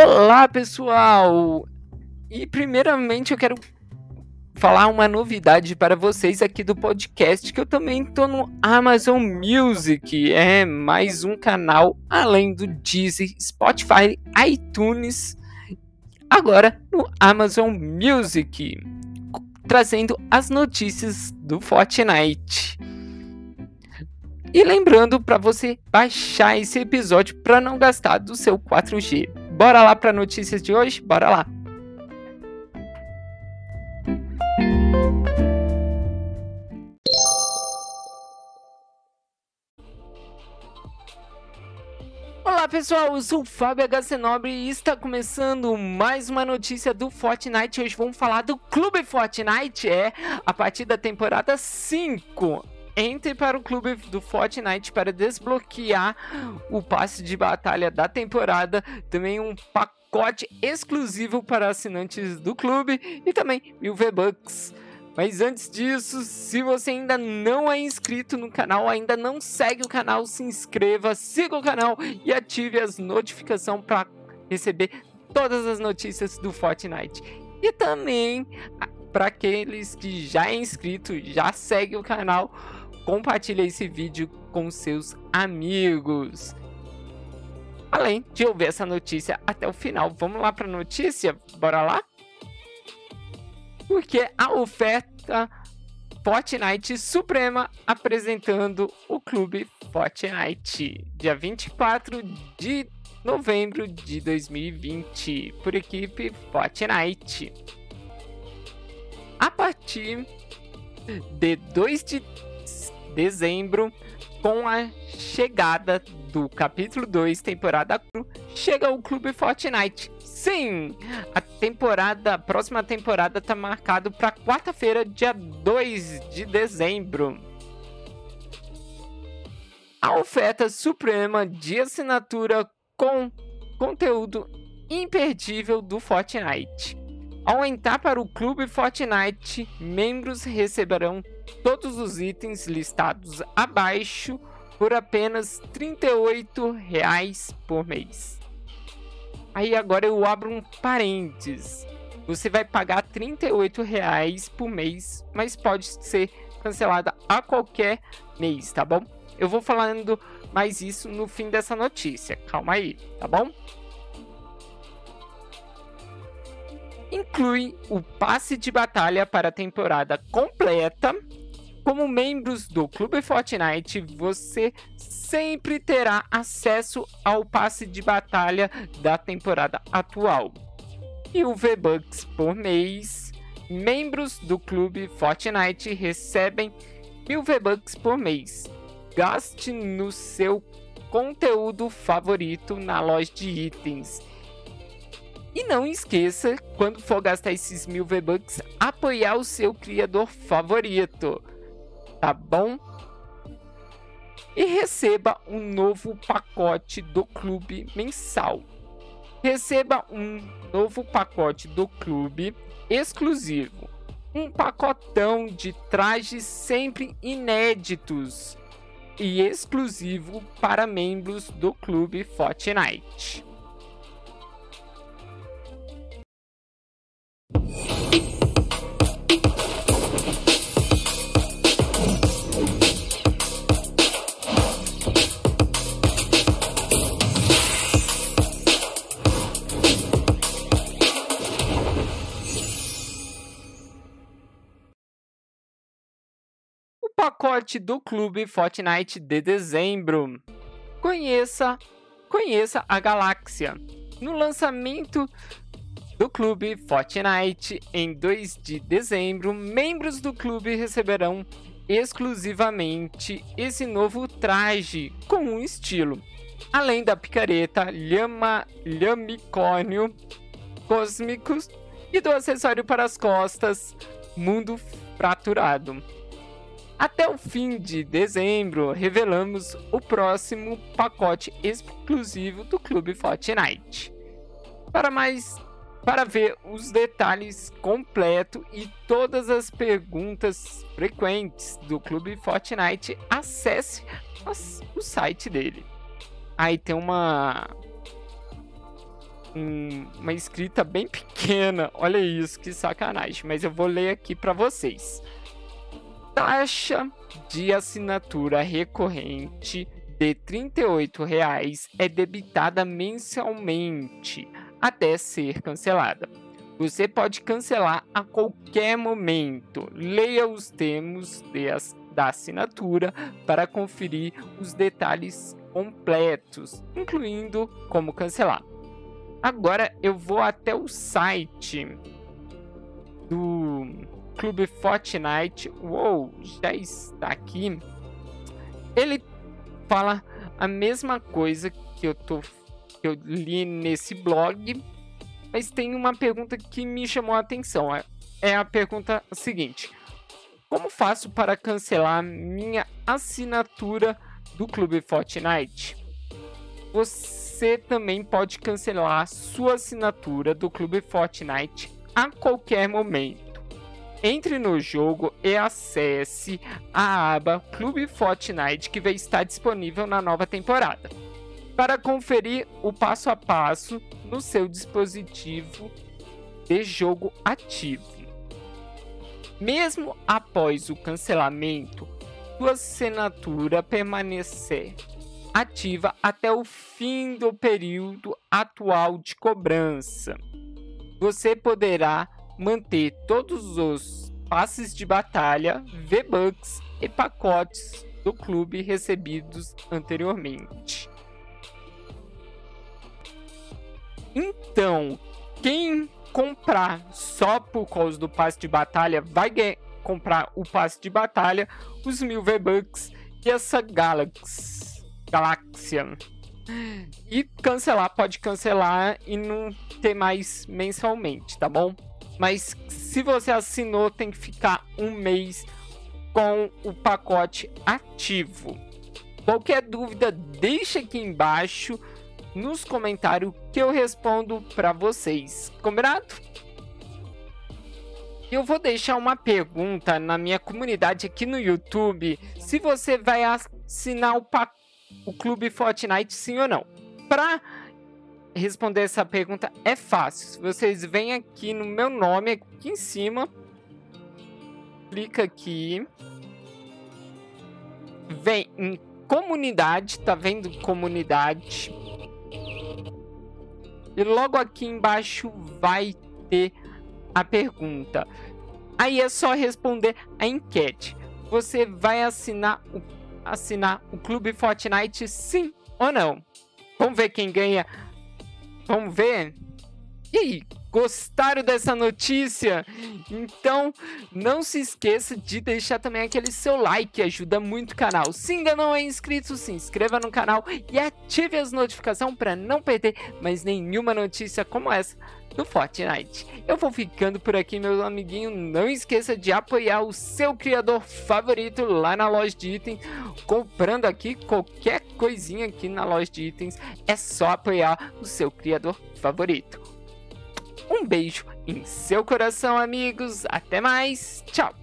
Olá, pessoal! E primeiramente eu quero falar uma novidade para vocês aqui do podcast que eu também tô no Amazon Music, é mais um canal além do Deezer, Spotify, iTunes, agora no Amazon Music, trazendo as notícias do Fortnite. E lembrando para você baixar esse episódio para não gastar do seu 4G. Bora lá para notícias de hoje? Bora lá. Olá pessoal, eu sou o Fábio HC Nobre e está começando mais uma notícia do Fortnite. Hoje vamos falar do Clube Fortnite, é a partir da temporada 5 entre para o clube do Fortnite para desbloquear o passe de batalha da temporada, também um pacote exclusivo para assinantes do clube e também mil V-Bucks. Mas antes disso, se você ainda não é inscrito no canal, ainda não segue o canal, se inscreva, siga o canal e ative as notificações para receber todas as notícias do Fortnite. E também para aqueles que já é inscrito, já segue o canal, compartilhe esse vídeo com seus amigos. Além de ouvir essa notícia até o final, vamos lá para a notícia? Bora lá? Porque a oferta Fortnite Suprema apresentando o clube Fortnite, dia 24 de novembro de 2020, por equipe Fortnite. A partir de 2 de dezembro, com a chegada do capítulo 2, temporada 4, chega o Clube Fortnite. Sim, a temporada, a próxima temporada está marcado para quarta-feira, dia 2 de dezembro. A oferta suprema de assinatura com conteúdo imperdível do Fortnite. Ao entrar para o Clube Fortnite, membros receberão todos os itens listados abaixo por apenas R$ 38 por mês. Aí agora eu abro um parênteses. Você vai pagar R$ 38 por mês, mas pode ser cancelada a qualquer mês, tá bom? Eu vou falando mais isso no fim dessa notícia. Calma aí, tá bom? Inclui o passe de batalha para a temporada completa como membros do Clube Fortnite, você sempre terá acesso ao passe de batalha da temporada atual. E o V-Bucks por mês. Membros do Clube Fortnite recebem mil V-Bucks por mês. Gaste no seu conteúdo favorito na loja de itens. E não esqueça, quando for gastar esses mil V-Bucks, apoiar o seu criador favorito tá bom? E receba um novo pacote do clube mensal. Receba um novo pacote do clube exclusivo. Um pacotão de trajes sempre inéditos e exclusivo para membros do clube Fortnite. Pacote do clube Fortnite de dezembro. Conheça, conheça a galáxia. No lançamento do clube Fortnite em 2 de dezembro, membros do clube receberão exclusivamente esse novo traje com um estilo, além da picareta, lhama, lhamicórnio cósmicos e do acessório para as costas, mundo fraturado. Até o fim de dezembro, revelamos o próximo pacote exclusivo do Clube Fortnite. Para mais para ver os detalhes completo e todas as perguntas frequentes do Clube Fortnite, acesse o site dele. Aí tem uma um, uma escrita bem pequena. Olha isso, que sacanagem. Mas eu vou ler aqui para vocês. Taxa de assinatura recorrente de R$ 38,00 é debitada mensalmente até ser cancelada. Você pode cancelar a qualquer momento. Leia os termos da assinatura para conferir os detalhes completos, incluindo como cancelar. Agora eu vou até o site do Clube Fortnite. Uou, já está aqui. Ele fala a mesma coisa que eu tô que eu li nesse blog, mas tem uma pergunta que me chamou a atenção. É, é a pergunta seguinte: Como faço para cancelar minha assinatura do Clube Fortnite? Você você também pode cancelar sua assinatura do Clube Fortnite a qualquer momento. Entre no jogo e acesse a aba Clube Fortnite que vai estar disponível na nova temporada. Para conferir o passo a passo no seu dispositivo de jogo ativo. Mesmo após o cancelamento, sua assinatura permanecer ativa até o fim do período atual de cobrança. Você poderá manter todos os passes de batalha, V-Bucks e pacotes do clube recebidos anteriormente. Então, quem comprar só por causa do passe de batalha vai comprar o passe de batalha, os mil V-Bucks e essa Galaxy galáxia. E cancelar, pode cancelar e não ter mais mensalmente, tá bom? Mas se você assinou, tem que ficar um mês com o pacote ativo. Qualquer dúvida, deixa aqui embaixo nos comentários que eu respondo para vocês. Combinado? Eu vou deixar uma pergunta na minha comunidade aqui no YouTube. Se você vai assinar o o clube Fortnite sim ou não? Para responder essa pergunta é fácil. Vocês vêm aqui no meu nome, aqui em cima, clica aqui, vem em comunidade, tá vendo comunidade? E logo aqui embaixo vai ter a pergunta. Aí é só responder a enquete. Você vai assinar o assinar o Clube Fortnite, sim ou não? Vamos ver quem ganha. Vamos ver. E aí, gostaram dessa notícia? Então, não se esqueça de deixar também aquele seu like, ajuda muito o canal. Se ainda não é inscrito, se inscreva no canal e ative as notificações para não perder mais nenhuma notícia como essa do Fortnite. Eu vou ficando por aqui, meu amiguinho. Não esqueça de apoiar o seu criador favorito lá na loja de itens. Comprando aqui qualquer coisinha aqui na loja de itens, é só apoiar o seu criador favorito. Um beijo em seu coração, amigos. Até mais. Tchau.